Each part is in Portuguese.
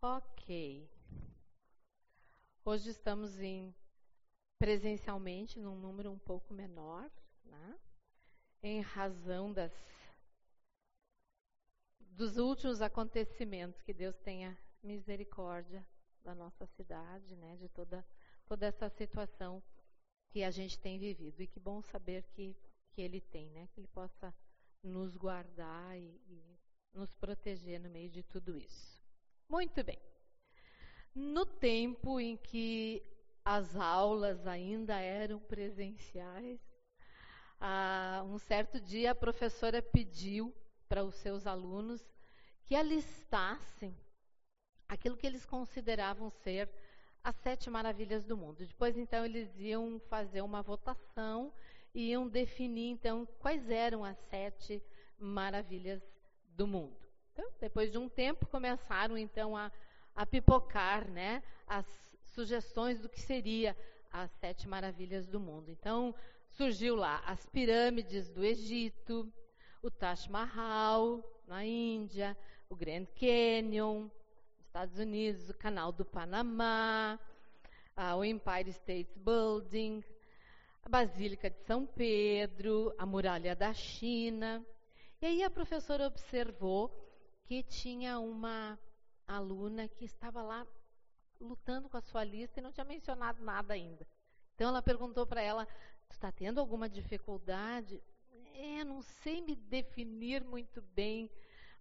Ok. Hoje estamos em presencialmente num número um pouco menor, né? em razão das dos últimos acontecimentos que Deus tenha misericórdia da nossa cidade, né? de toda toda essa situação que a gente tem vivido e que bom saber que que Ele tem, né? Que Ele possa nos guardar e, e nos proteger no meio de tudo isso. Muito bem. No tempo em que as aulas ainda eram presenciais, ah, um certo dia a professora pediu para os seus alunos que alistassem aquilo que eles consideravam ser as sete maravilhas do mundo. Depois, então, eles iam fazer uma votação e iam definir, então, quais eram as sete maravilhas do mundo. Então, depois de um tempo, começaram então a, a pipocar né, as sugestões do que seria as sete maravilhas do mundo. Então, surgiu lá as pirâmides do Egito, o Taj Mahal na Índia, o Grand Canyon nos Estados Unidos, o Canal do Panamá, o Empire State Building, a Basílica de São Pedro, a Muralha da China. E aí a professora observou que tinha uma aluna que estava lá lutando com a sua lista e não tinha mencionado nada ainda. Então ela perguntou para ela: "Tu está tendo alguma dificuldade?" É, não sei me definir muito bem,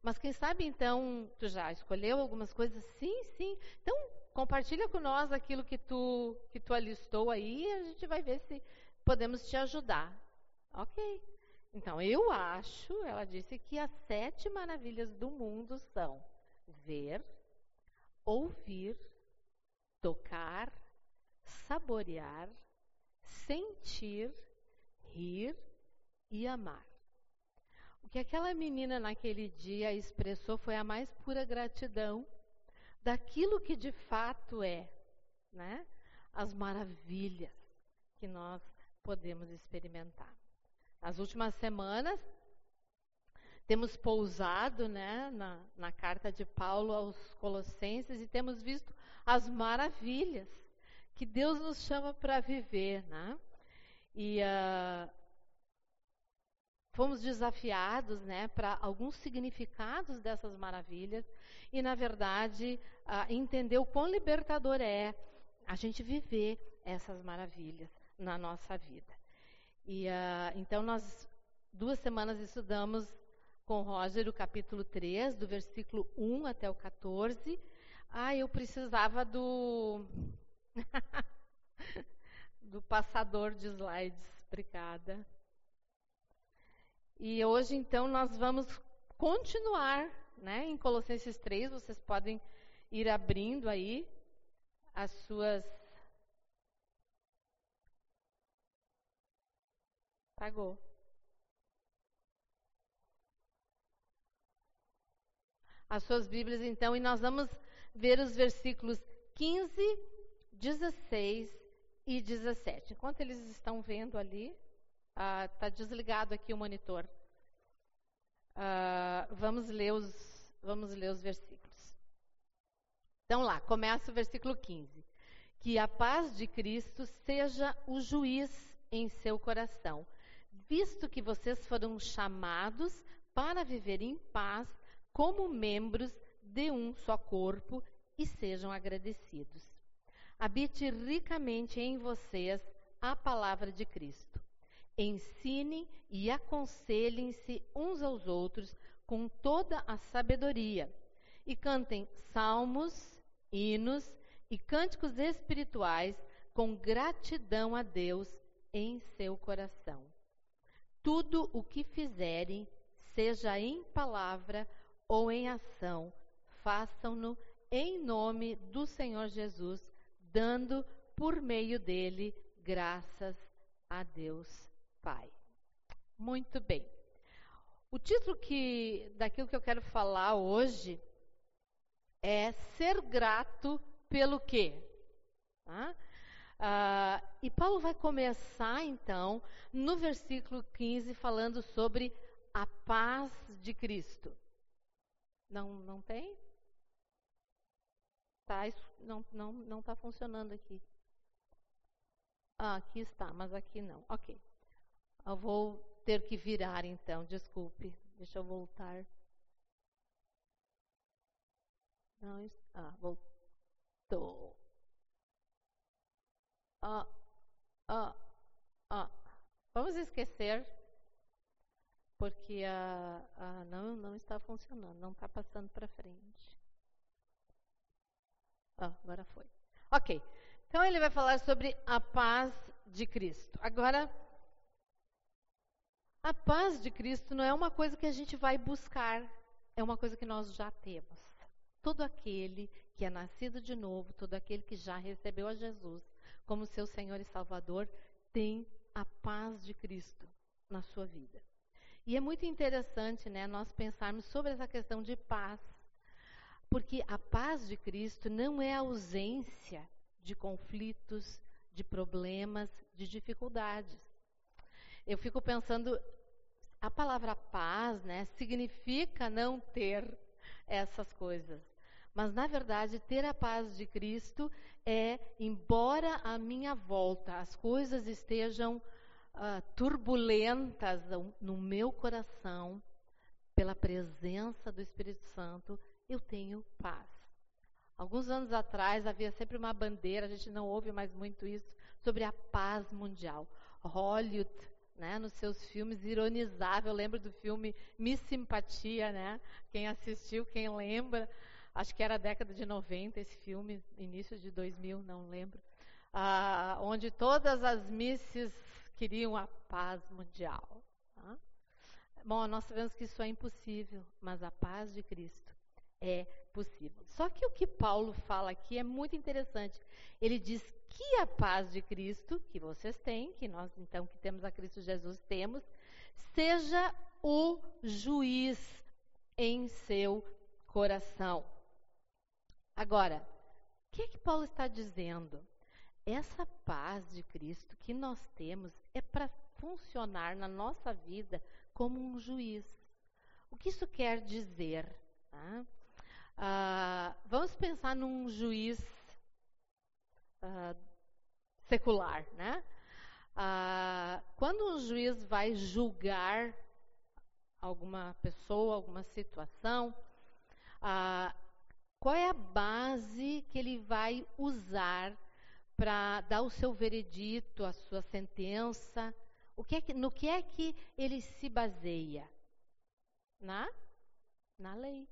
mas quem sabe então tu já escolheu algumas coisas? Sim, sim. Então compartilha com nós aquilo que tu que tu alistou aí e a gente vai ver se podemos te ajudar. Ok. Então, eu acho, ela disse, que as sete maravilhas do mundo são ver, ouvir, tocar, saborear, sentir, rir e amar. O que aquela menina naquele dia expressou foi a mais pura gratidão daquilo que de fato é, né? As maravilhas que nós podemos experimentar. As últimas semanas, temos pousado né, na, na carta de Paulo aos Colossenses e temos visto as maravilhas que Deus nos chama para viver. Né? E uh, fomos desafiados né, para alguns significados dessas maravilhas e, na verdade, uh, entender o quão libertador é a gente viver essas maravilhas na nossa vida. E uh, então nós duas semanas estudamos com Roger o capítulo 3, do versículo 1 até o 14. Ah, eu precisava do do passador de slides. Obrigada. E hoje então nós vamos continuar, né, em Colossenses 3, vocês podem ir abrindo aí as suas Pagou. As suas Bíblias, então, e nós vamos ver os versículos 15, 16 e 17. Enquanto eles estão vendo ali, está ah, desligado aqui o monitor. Ah, vamos, ler os, vamos ler os versículos. Então, lá, começa o versículo 15. Que a paz de Cristo seja o juiz em seu coração visto que vocês foram chamados para viver em paz como membros de um só corpo e sejam agradecidos. Habite ricamente em vocês a palavra de Cristo. Ensinem e aconselhem-se uns aos outros com toda a sabedoria e cantem salmos, hinos e cânticos espirituais com gratidão a Deus em seu coração tudo o que fizerem, seja em palavra ou em ação, façam-no em nome do Senhor Jesus, dando por meio dele graças a Deus Pai. Muito bem. O título que daquilo que eu quero falar hoje é ser grato pelo quê? Tá? Ah, e Paulo vai começar, então, no versículo 15, falando sobre a paz de Cristo. Não, não tem? Tá, não está não, não tá funcionando aqui. Ah, aqui está, mas aqui não. Ok. Eu vou ter que virar então, desculpe. Deixa eu voltar. Não, ah, voltou. Vamos esquecer, porque a não, não está funcionando, não está passando para frente. Ah, agora foi. Ok. Então ele vai falar sobre a paz de Cristo. Agora, a paz de Cristo não é uma coisa que a gente vai buscar, é uma coisa que nós já temos. Todo aquele que é nascido de novo, todo aquele que já recebeu a Jesus como seu Senhor e Salvador, tem a paz de Cristo na sua vida. E é muito interessante, né, nós pensarmos sobre essa questão de paz, porque a paz de Cristo não é a ausência de conflitos, de problemas, de dificuldades. Eu fico pensando, a palavra paz, né, significa não ter essas coisas. Mas, na verdade, ter a paz de Cristo é, embora a minha volta as coisas estejam uh, turbulentas no meu coração, pela presença do Espírito Santo, eu tenho paz. Alguns anos atrás havia sempre uma bandeira, a gente não ouve mais muito isso, sobre a paz mundial. Hollywood, né, nos seus filmes, ironizava. Eu lembro do filme Miss Simpatia, né? Quem assistiu, quem lembra. Acho que era década de 90 esse filme, início de 2000, não lembro. Ah, onde todas as misses queriam a paz mundial. Tá? Bom, nós sabemos que isso é impossível, mas a paz de Cristo é possível. Só que o que Paulo fala aqui é muito interessante. Ele diz que a paz de Cristo, que vocês têm, que nós então que temos a Cristo Jesus temos, seja o juiz em seu coração. Agora, o que é que Paulo está dizendo? Essa paz de Cristo que nós temos é para funcionar na nossa vida como um juiz. O que isso quer dizer? Tá? Vamos pensar num juiz ah, secular, né? Ah, quando um juiz vai julgar alguma pessoa, alguma situação, qual é a base que ele vai usar para dar o seu veredito, a sua sentença? O que é que, no que é que ele se baseia? Na, na lei.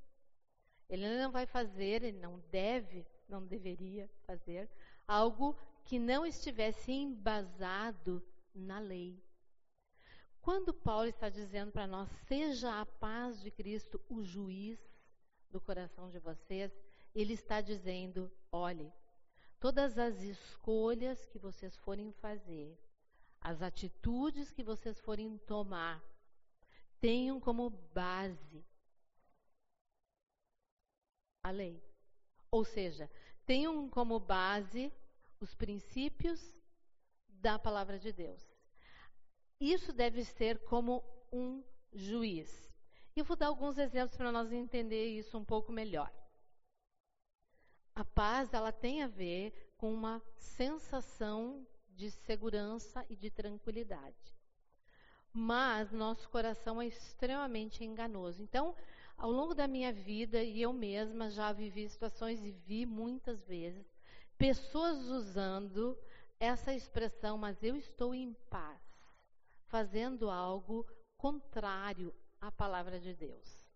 Ele não vai fazer, ele não deve, não deveria fazer algo que não estivesse embasado na lei. Quando Paulo está dizendo para nós, seja a paz de Cristo o juiz do coração de vocês, ele está dizendo: olhe, todas as escolhas que vocês forem fazer, as atitudes que vocês forem tomar, tenham como base a lei. Ou seja, tenham como base os princípios da palavra de Deus. Isso deve ser como um juiz. Eu vou dar alguns exemplos para nós entender isso um pouco melhor. A paz, ela tem a ver com uma sensação de segurança e de tranquilidade. Mas nosso coração é extremamente enganoso. Então, ao longo da minha vida, e eu mesma já vivi situações e vi muitas vezes, pessoas usando essa expressão, mas eu estou em paz, fazendo algo contrário à palavra de Deus.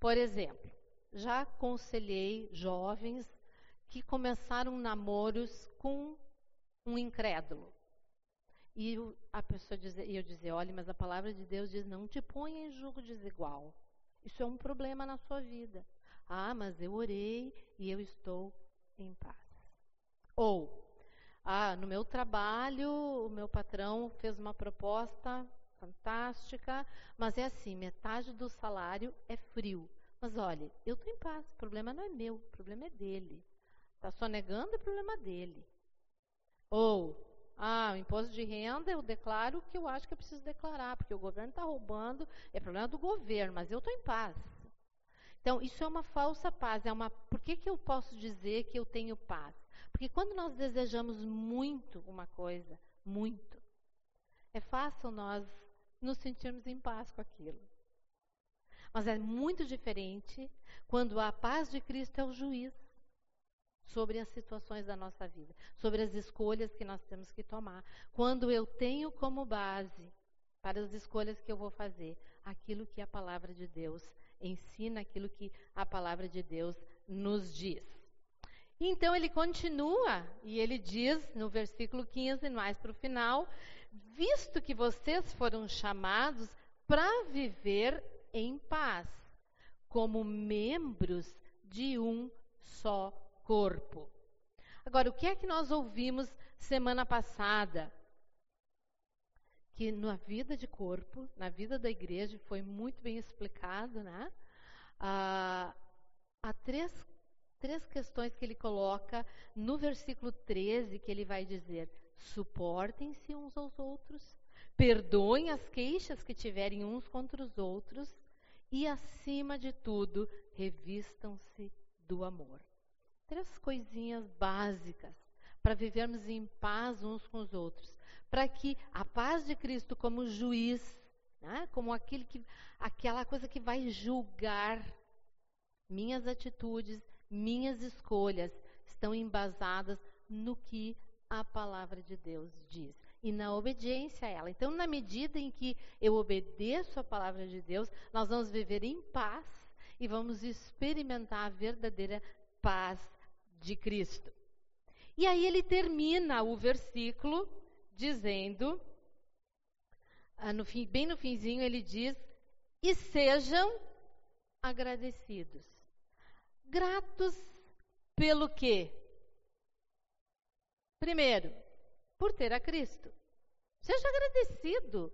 Por exemplo, já aconselhei jovens que começaram namoros com um incrédulo. E a pessoa e eu dizia, olha, mas a palavra de Deus diz, não te ponha em julgo desigual. Isso é um problema na sua vida. Ah, mas eu orei e eu estou em paz. Ou, ah, no meu trabalho, o meu patrão fez uma proposta fantástica, mas é assim, metade do salário é frio. Mas olha, eu estou em paz, o problema não é meu, o problema é dele. Está só negando, é problema dele. Ou, ah, o imposto de renda, eu declaro o que eu acho que eu preciso declarar, porque o governo está roubando, é problema do governo, mas eu estou em paz. Então, isso é uma falsa paz. É uma, por que, que eu posso dizer que eu tenho paz? Porque quando nós desejamos muito uma coisa, muito, é fácil nós nos sentirmos em paz com aquilo. Mas é muito diferente quando a paz de Cristo é o juiz sobre as situações da nossa vida, sobre as escolhas que nós temos que tomar. Quando eu tenho como base para as escolhas que eu vou fazer aquilo que a palavra de Deus ensina, aquilo que a palavra de Deus nos diz. Então ele continua e ele diz no versículo 15, mais para o final: visto que vocês foram chamados para viver em paz, como membros de um só corpo. Agora, o que é que nós ouvimos semana passada? Que na vida de corpo, na vida da igreja, foi muito bem explicado, né? Ah, há três, três questões que ele coloca no versículo 13, que ele vai dizer: suportem-se uns aos outros, perdoem as queixas que tiverem uns contra os outros, e, acima de tudo, revistam-se do amor. Três coisinhas básicas para vivermos em paz uns com os outros, para que a paz de Cristo como juiz, né, como aquele que, aquela coisa que vai julgar minhas atitudes, minhas escolhas, estão embasadas no que a palavra de Deus diz e na obediência a ela. Então, na medida em que eu obedeço a palavra de Deus, nós vamos viver em paz e vamos experimentar a verdadeira paz de Cristo. E aí ele termina o versículo dizendo, ah, no fim, bem no finzinho ele diz: e sejam agradecidos. Gratos pelo quê? Primeiro, por ter a Cristo. Seja agradecido.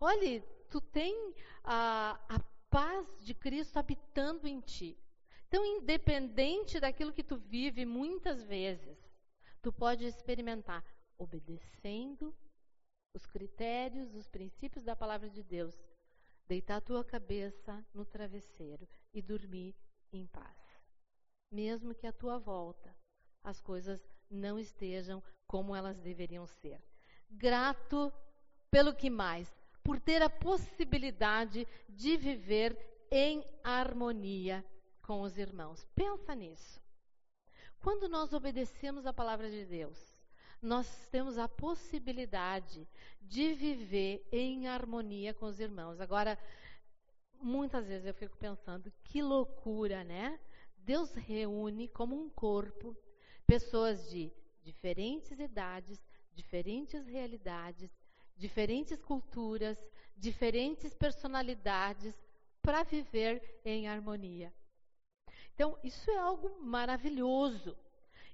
Olhe, tu tem a, a paz de Cristo habitando em ti. Então, independente daquilo que tu vive, muitas vezes, tu pode experimentar obedecendo os critérios, os princípios da palavra de Deus, deitar a tua cabeça no travesseiro e dormir em paz. Mesmo que à tua volta as coisas não estejam como elas deveriam ser. Grato pelo que mais? Por ter a possibilidade de viver em harmonia com os irmãos. Pensa nisso. Quando nós obedecemos a palavra de Deus, nós temos a possibilidade de viver em harmonia com os irmãos. Agora, muitas vezes eu fico pensando, que loucura, né? Deus reúne como um corpo pessoas de diferentes idades, diferentes realidades, diferentes culturas, diferentes personalidades para viver em harmonia. Então, isso é algo maravilhoso.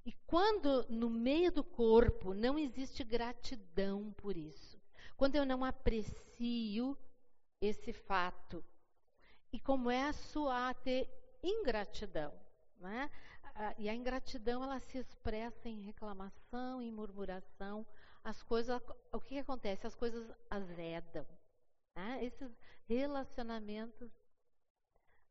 E quando no meio do corpo não existe gratidão por isso, quando eu não aprecio esse fato, e começo a ter ingratidão, né? E a ingratidão ela se expressa em reclamação, em murmuração. As coisas, o que, que acontece? As coisas azedam. Né? Esses relacionamentos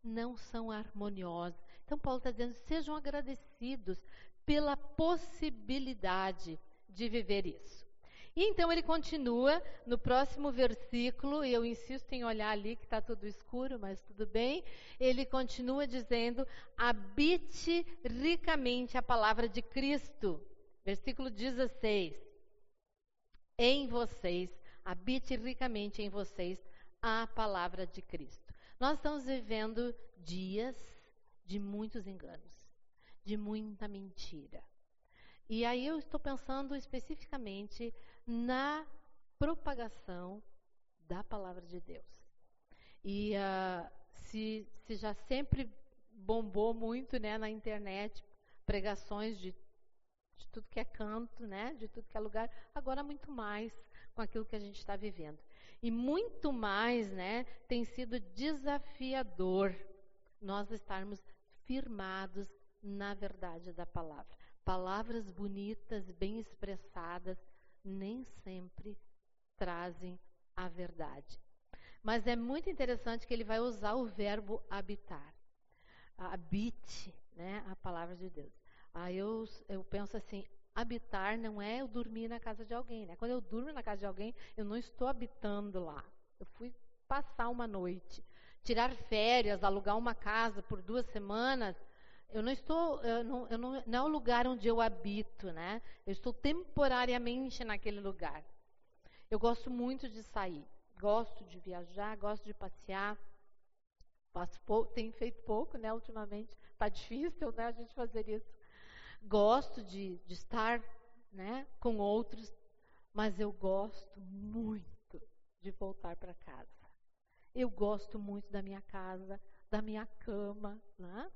não são harmoniosos. Então, Paulo está dizendo: sejam agradecidos pela possibilidade de viver isso. E então ele continua no próximo versículo, e eu insisto em olhar ali que está tudo escuro, mas tudo bem. Ele continua dizendo: habite ricamente a palavra de Cristo. Versículo 16. Em vocês, habite ricamente em vocês a palavra de Cristo. Nós estamos vivendo dias de muitos enganos, de muita mentira. E aí eu estou pensando especificamente na propagação da palavra de Deus. E uh, se, se já sempre bombou muito né, na internet pregações de, de tudo que é canto, né, de tudo que é lugar, agora muito mais com aquilo que a gente está vivendo. E muito mais né, tem sido desafiador nós estarmos firmados na verdade da palavra. Palavras bonitas, bem expressadas, nem sempre trazem a verdade. Mas é muito interessante que ele vai usar o verbo habitar. habite, né, a palavra de Deus. Aí eu, eu penso assim, habitar não é eu dormir na casa de alguém, né? Quando eu durmo na casa de alguém, eu não estou habitando lá. Eu fui passar uma noite, tirar férias, alugar uma casa por duas semanas. Eu não estou, eu não, eu não, não é o lugar onde eu habito, né? Eu estou temporariamente naquele lugar. Eu gosto muito de sair, gosto de viajar, gosto de passear. Faço pouco, tenho feito pouco, né? Ultimamente está difícil, né? A gente fazer isso. Gosto de, de estar, né? Com outros, mas eu gosto muito de voltar para casa. Eu gosto muito da minha casa, da minha cama, né?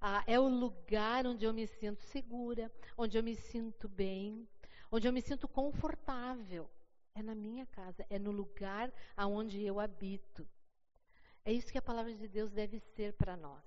Ah, é o lugar onde eu me sinto segura, onde eu me sinto bem, onde eu me sinto confortável. É na minha casa, é no lugar aonde eu habito. É isso que a palavra de Deus deve ser para nós.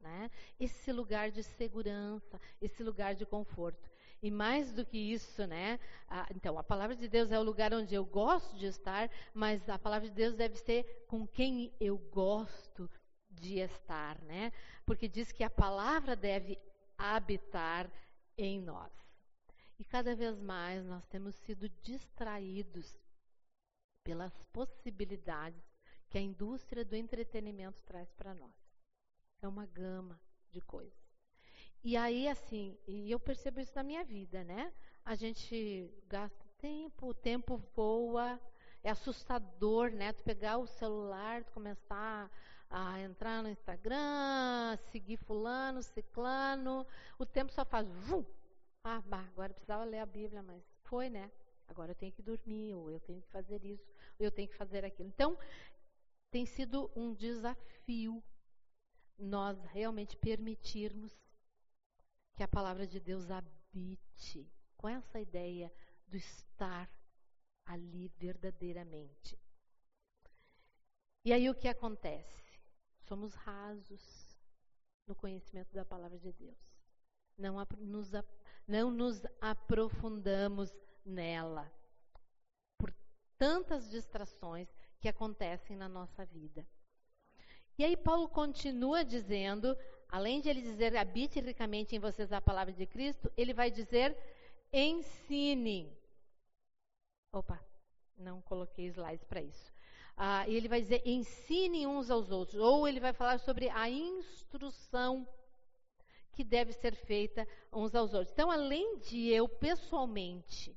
Né? Esse lugar de segurança, esse lugar de conforto. E mais do que isso, né? A, então, a palavra de Deus é o lugar onde eu gosto de estar, mas a palavra de Deus deve ser com quem eu gosto de estar, né? Porque diz que a palavra deve habitar em nós. E cada vez mais nós temos sido distraídos pelas possibilidades que a indústria do entretenimento traz para nós. É uma gama de coisas. E aí, assim, e eu percebo isso na minha vida, né? A gente gasta tempo, o tempo voa, é assustador, né? Tu pegar o celular, tu começar a entrar no Instagram, seguir fulano, ciclano, o tempo só faz vum. Ah, bah, agora precisava ler a Bíblia, mas foi, né? Agora eu tenho que dormir, ou eu tenho que fazer isso, ou eu tenho que fazer aquilo. Então, tem sido um desafio nós realmente permitirmos que a palavra de Deus habite com essa ideia do estar ali verdadeiramente. E aí o que acontece? Somos rasos no conhecimento da palavra de Deus. Não nos, não nos aprofundamos nela por tantas distrações que acontecem na nossa vida. E aí Paulo continua dizendo, além de ele dizer habite ricamente em vocês a palavra de Cristo, ele vai dizer ensine. Opa, não coloquei slides para isso. Ah, e ele vai dizer ensine uns aos outros, ou ele vai falar sobre a instrução que deve ser feita uns aos outros. Então, além de eu pessoalmente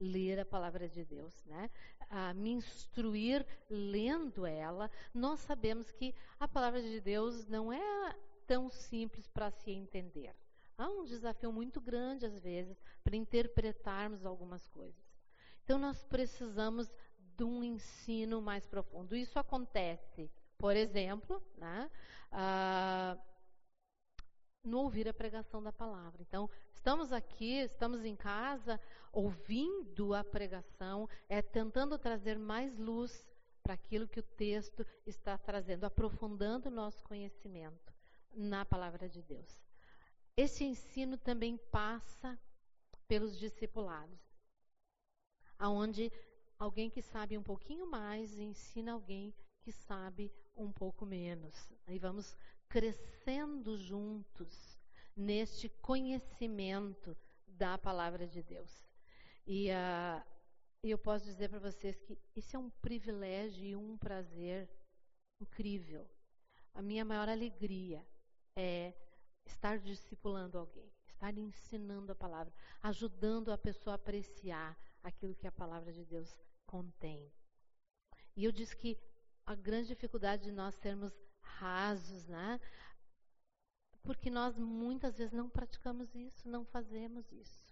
ler a palavra de Deus, né? A me instruir lendo ela, nós sabemos que a palavra de Deus não é tão simples para se entender. Há um desafio muito grande, às vezes, para interpretarmos algumas coisas. Então, nós precisamos de um ensino mais profundo. Isso acontece, por exemplo, né, ah, no ouvir a pregação da palavra. Então, estamos aqui, estamos em casa, ouvindo a pregação, é tentando trazer mais luz para aquilo que o texto está trazendo, aprofundando o nosso conhecimento na palavra de Deus. Esse ensino também passa pelos discipulados, aonde alguém que sabe um pouquinho mais ensina alguém que sabe um pouco menos. Aí vamos crescendo juntos neste conhecimento da palavra de Deus. E uh, eu posso dizer para vocês que isso é um privilégio e um prazer incrível. A minha maior alegria é estar discipulando alguém, estar ensinando a palavra, ajudando a pessoa a apreciar aquilo que a palavra de Deus contém. E eu disse que a grande dificuldade de nós sermos rasos, né? Porque nós muitas vezes não praticamos isso, não fazemos isso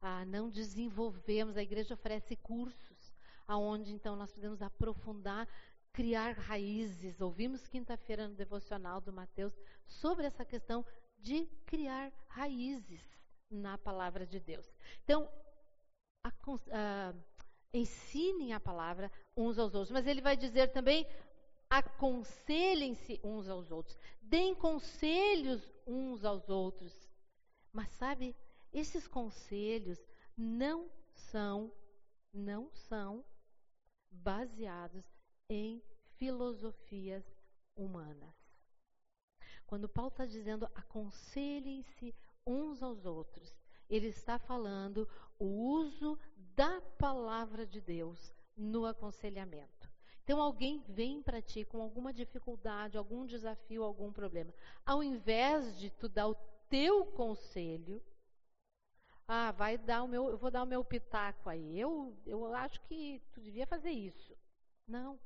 ah, não desenvolvemos. A igreja oferece cursos, aonde então nós podemos aprofundar, criar raízes. Ouvimos quinta-feira no devocional do Mateus sobre essa questão de criar raízes na palavra de Deus. Então, a, a, ensinem a palavra uns aos outros, mas ele vai dizer também aconselhem-se uns aos outros, deem conselhos uns aos outros. Mas sabe, esses conselhos não são, não são baseados em filosofias humanas. Quando Paulo está dizendo aconselhem-se uns aos outros, ele está falando o uso da palavra de Deus no aconselhamento. Então, alguém vem para ti com alguma dificuldade, algum desafio, algum problema. Ao invés de tu dar o teu conselho, ah, vai dar o meu, eu vou dar o meu pitaco aí. Eu, eu acho que tu devia fazer isso. Não.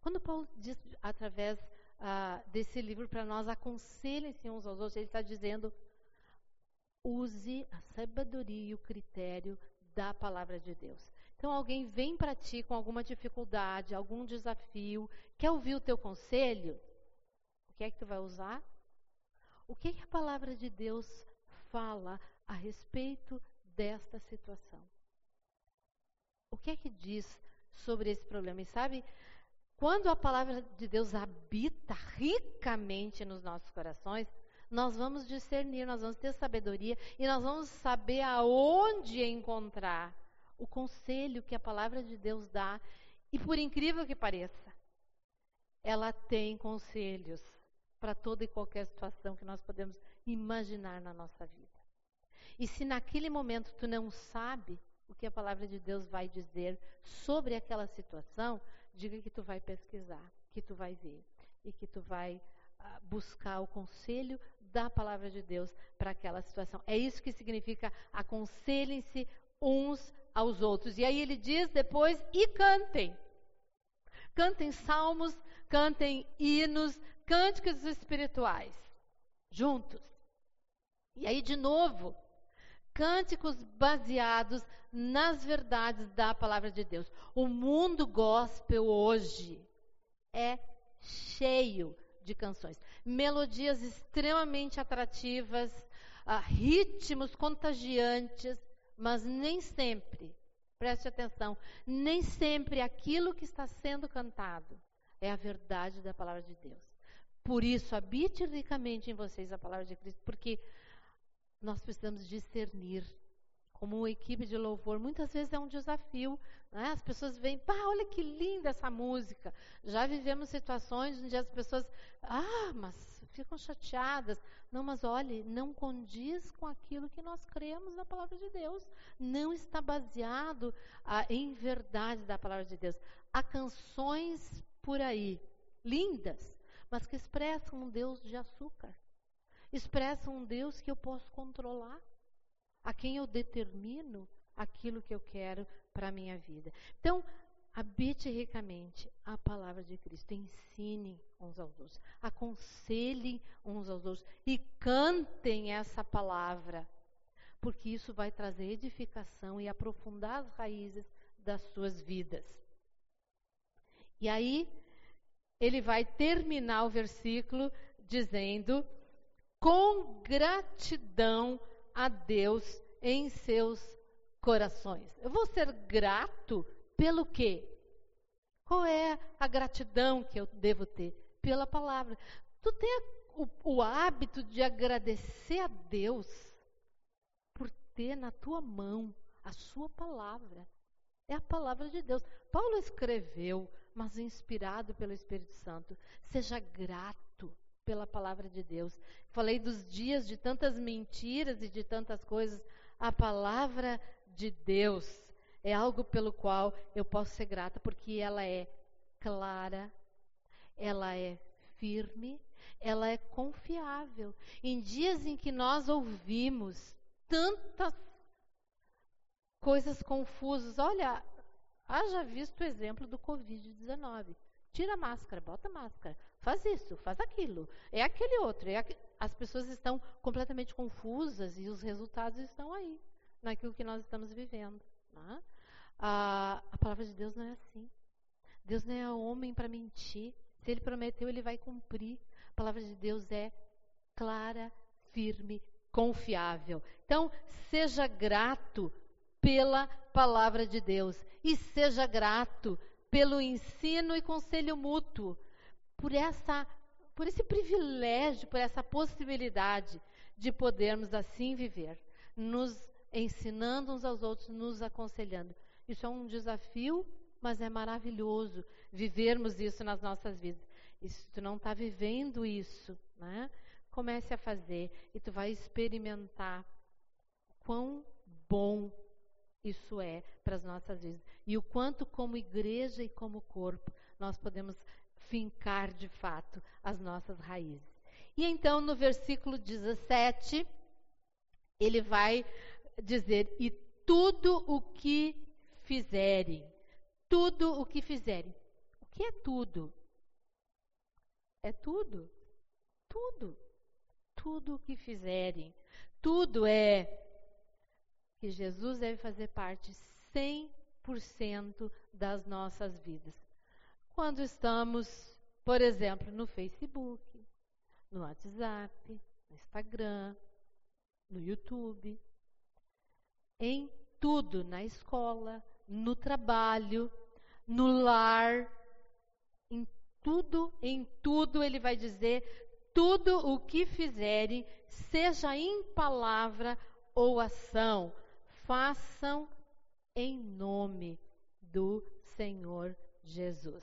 Quando Paulo diz através ah, desse livro para nós, aconselhem-se uns aos outros, ele está dizendo: use a sabedoria e o critério da palavra de Deus. Então, alguém vem para ti com alguma dificuldade, algum desafio, quer ouvir o teu conselho? O que é que tu vai usar? O que, é que a palavra de Deus fala a respeito desta situação? O que é que diz sobre esse problema? E sabe, quando a palavra de Deus habita ricamente nos nossos corações, nós vamos discernir, nós vamos ter sabedoria e nós vamos saber aonde encontrar o conselho que a palavra de Deus dá. E por incrível que pareça, ela tem conselhos para toda e qualquer situação que nós podemos imaginar na nossa vida. E se naquele momento tu não sabe o que a palavra de Deus vai dizer sobre aquela situação, diga que tu vai pesquisar, que tu vai ver e que tu vai buscar o conselho da palavra de Deus para aquela situação. É isso que significa aconselhem-se uns aos outros. E aí ele diz depois: e cantem. Cantem salmos, cantem hinos, cânticos espirituais, juntos. E aí, de novo, cânticos baseados nas verdades da palavra de Deus. O mundo gospel hoje é cheio de canções. Melodias extremamente atrativas, uh, ritmos contagiantes, mas nem sempre, preste atenção, nem sempre aquilo que está sendo cantado é a verdade da palavra de Deus. Por isso, habite ricamente em vocês a palavra de Cristo, porque nós precisamos discernir como equipe de louvor, muitas vezes é um desafio. Né? As pessoas veem, pá, olha que linda essa música. Já vivemos situações onde as pessoas, ah, mas ficam chateadas. Não, mas olhe, não condiz com aquilo que nós cremos na palavra de Deus. Não está baseado ah, em verdade da palavra de Deus. Há canções por aí, lindas, mas que expressam um Deus de açúcar. Expressam um Deus que eu posso controlar a quem eu determino aquilo que eu quero para a minha vida. Então, habite ricamente a palavra de Cristo, ensine uns aos outros, aconselhem uns aos outros e cantem essa palavra, porque isso vai trazer edificação e aprofundar as raízes das suas vidas. E aí, ele vai terminar o versículo dizendo: com gratidão a Deus em seus corações. Eu vou ser grato pelo quê? Qual é a gratidão que eu devo ter? Pela palavra. Tu tem o, o hábito de agradecer a Deus por ter na tua mão a sua palavra. É a palavra de Deus. Paulo escreveu, mas inspirado pelo Espírito Santo. Seja grato pela palavra de Deus. Falei dos dias de tantas mentiras e de tantas coisas. A palavra de Deus é algo pelo qual eu posso ser grata, porque ela é clara, ela é firme, ela é confiável. Em dias em que nós ouvimos tantas coisas confusas, olha, haja visto o exemplo do Covid-19. Tira a máscara, bota a máscara faz isso, faz aquilo, é aquele outro. É aqu... As pessoas estão completamente confusas e os resultados estão aí, naquilo que nós estamos vivendo. Né? A, a palavra de Deus não é assim. Deus não é homem para mentir. Se ele prometeu, ele vai cumprir. A palavra de Deus é clara, firme, confiável. Então, seja grato pela palavra de Deus e seja grato pelo ensino e conselho mútuo por essa por esse privilégio, por essa possibilidade de podermos assim viver, nos ensinando uns aos outros, nos aconselhando. Isso é um desafio, mas é maravilhoso vivermos isso nas nossas vidas. E se tu não está vivendo isso né? Comece a fazer e tu vai experimentar quão bom isso é para as nossas vidas e o quanto como igreja e como corpo nós podemos fincar de fato as nossas raízes. E então no versículo 17 ele vai dizer: "E tudo o que fizerem, tudo o que fizerem. O que é tudo? É tudo. Tudo. Tudo o que fizerem. Tudo é que Jesus deve fazer parte 100% das nossas vidas. Quando estamos, por exemplo, no Facebook, no WhatsApp, no Instagram, no YouTube, em tudo, na escola, no trabalho, no lar, em tudo, em tudo ele vai dizer: tudo o que fizerem, seja em palavra ou ação, façam em nome do Senhor Jesus.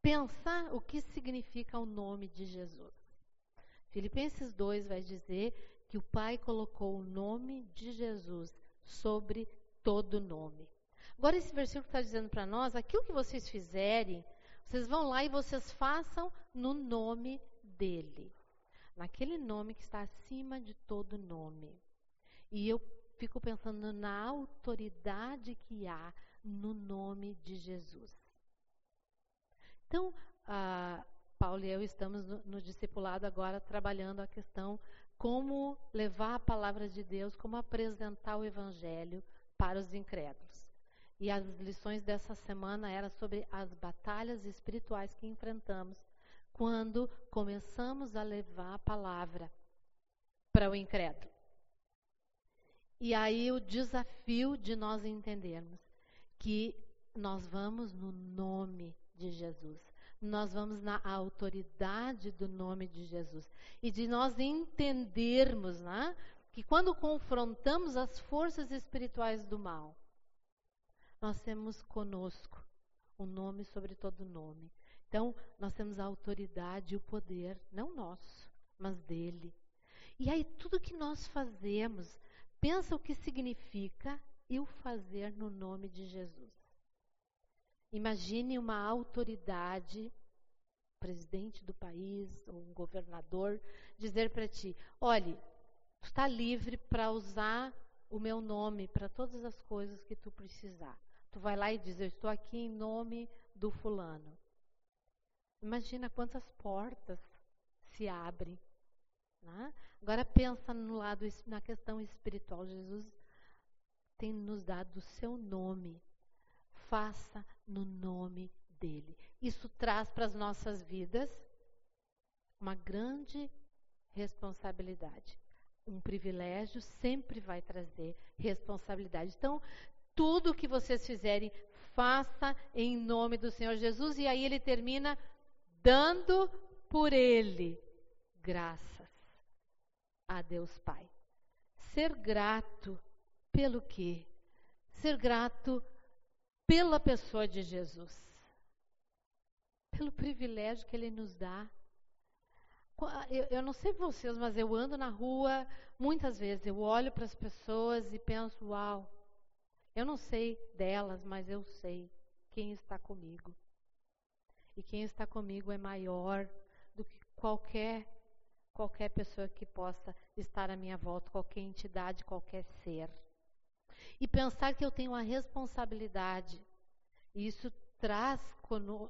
Pensar o que significa o nome de Jesus. Filipenses 2 vai dizer que o Pai colocou o nome de Jesus sobre todo nome. Agora, esse versículo está dizendo para nós: aquilo que vocês fizerem, vocês vão lá e vocês façam no nome dele. Naquele nome que está acima de todo nome. E eu fico pensando na autoridade que há no nome de Jesus. Então, ah, Paulo e eu estamos no, no discipulado agora trabalhando a questão como levar a palavra de Deus, como apresentar o evangelho para os incrédulos. E as lições dessa semana eram sobre as batalhas espirituais que enfrentamos quando começamos a levar a palavra para o incrédulo. E aí o desafio de nós entendermos que nós vamos no nome de Jesus nós vamos na autoridade do nome de Jesus. E de nós entendermos né, que quando confrontamos as forças espirituais do mal, nós temos conosco o um nome sobre todo nome. Então, nós temos a autoridade e o poder, não nosso, mas dele. E aí, tudo que nós fazemos, pensa o que significa eu fazer no nome de Jesus. Imagine uma autoridade, presidente do país, ou um governador, dizer para ti: olhe, tu está livre para usar o meu nome para todas as coisas que tu precisar. Tu vai lá e diz: eu estou aqui em nome do fulano. Imagina quantas portas se abrem. Né? Agora pensa no lado na questão espiritual. Jesus tem nos dado o seu nome faça no nome dele. Isso traz para as nossas vidas uma grande responsabilidade. Um privilégio sempre vai trazer responsabilidade. Então, tudo que vocês fizerem, faça em nome do Senhor Jesus. E aí ele termina dando por ele graças a Deus Pai. Ser grato pelo quê? Ser grato pela pessoa de Jesus, pelo privilégio que Ele nos dá. Eu, não sei vocês, mas eu ando na rua muitas vezes, eu olho para as pessoas e penso: uau, eu não sei delas, mas eu sei quem está comigo. E quem está comigo é maior do que qualquer qualquer pessoa que possa estar à minha volta, qualquer entidade, qualquer ser e pensar que eu tenho uma responsabilidade. E isso traz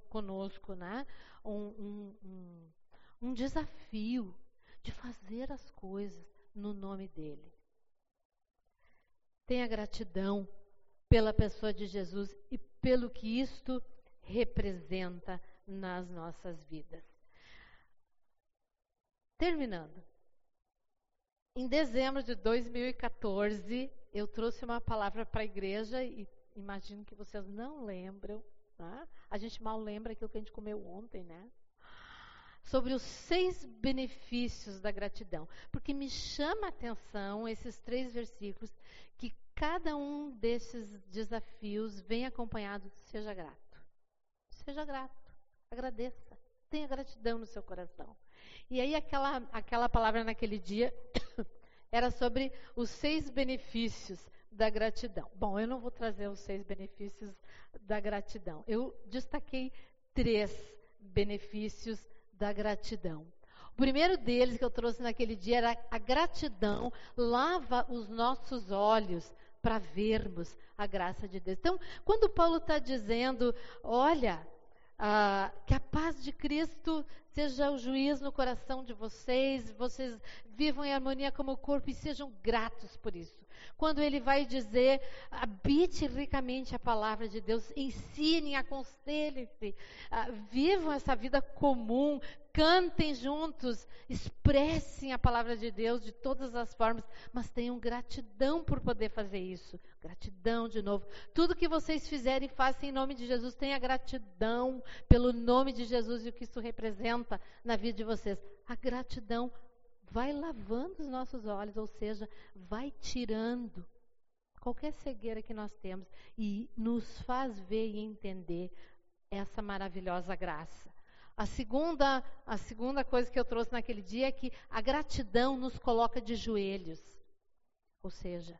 conosco né, um, um, um desafio de fazer as coisas no nome dele. Tenha gratidão pela pessoa de Jesus e pelo que isto representa nas nossas vidas. Terminando. Em dezembro de 2014, eu trouxe uma palavra para a igreja e imagino que vocês não lembram. Tá? A gente mal lembra aquilo que a gente comeu ontem, né? Sobre os seis benefícios da gratidão. Porque me chama a atenção esses três versículos, que cada um desses desafios vem acompanhado, seja grato. Seja grato, agradeça. Tenha gratidão no seu coração. E aí aquela, aquela palavra naquele dia era sobre os seis benefícios da gratidão. Bom, eu não vou trazer os seis benefícios da gratidão. Eu destaquei três benefícios da gratidão. O primeiro deles que eu trouxe naquele dia era a gratidão lava os nossos olhos para vermos a graça de Deus. Então, quando Paulo está dizendo, olha, ah, que a paz de Cristo seja o juiz no coração de vocês, vocês vivam em harmonia como corpo e sejam gratos por isso. Quando ele vai dizer, habite ricamente a palavra de Deus, ensinem, aconselhem-se, uh, vivam essa vida comum, cantem juntos, expressem a palavra de Deus de todas as formas, mas tenham gratidão por poder fazer isso. Gratidão de novo. Tudo que vocês fizerem, façam em nome de Jesus. Tenha gratidão pelo nome de Jesus e o que isso representa na vida de vocês. A gratidão vai lavando os nossos olhos, ou seja, vai tirando qualquer cegueira que nós temos e nos faz ver e entender essa maravilhosa graça. A segunda, a segunda coisa que eu trouxe naquele dia é que a gratidão nos coloca de joelhos. Ou seja,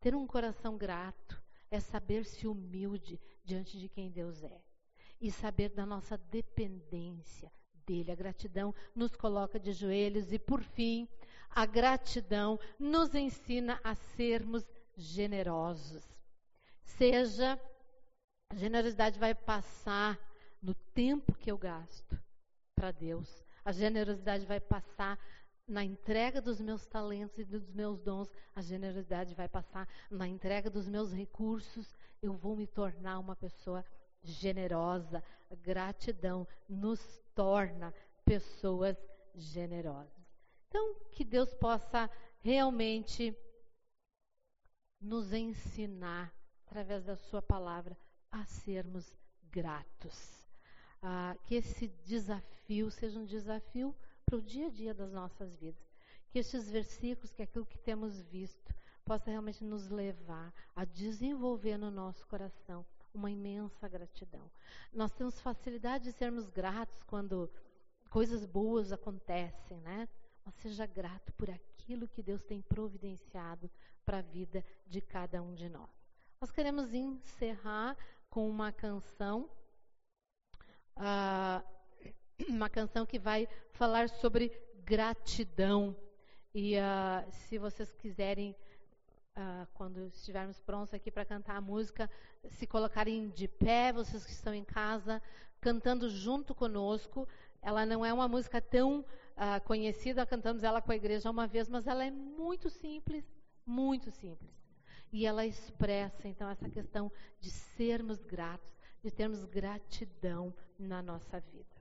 ter um coração grato é saber-se humilde diante de quem Deus é e saber da nossa dependência, dele. A gratidão nos coloca de joelhos e, por fim, a gratidão nos ensina a sermos generosos. Seja, a generosidade vai passar no tempo que eu gasto para Deus. A generosidade vai passar na entrega dos meus talentos e dos meus dons. A generosidade vai passar na entrega dos meus recursos. Eu vou me tornar uma pessoa generosa. Gratidão nos torna pessoas generosas. Então, que Deus possa realmente nos ensinar, através da Sua palavra, a sermos gratos. Ah, que esse desafio seja um desafio para o dia a dia das nossas vidas. Que estes versículos, que aquilo que temos visto, possa realmente nos levar a desenvolver no nosso coração uma imensa gratidão. Nós temos facilidade de sermos gratos quando coisas boas acontecem, né? Mas seja grato por aquilo que Deus tem providenciado para a vida de cada um de nós. Nós queremos encerrar com uma canção, uh, uma canção que vai falar sobre gratidão. E uh, se vocês quiserem uh, quando estivermos prontos aqui para cantar a música, se colocarem de pé, vocês que estão em casa, cantando junto conosco. Ela não é uma música tão uh, conhecida, cantamos ela com a igreja uma vez, mas ela é muito simples, muito simples. E ela expressa, então, essa questão de sermos gratos, de termos gratidão na nossa vida.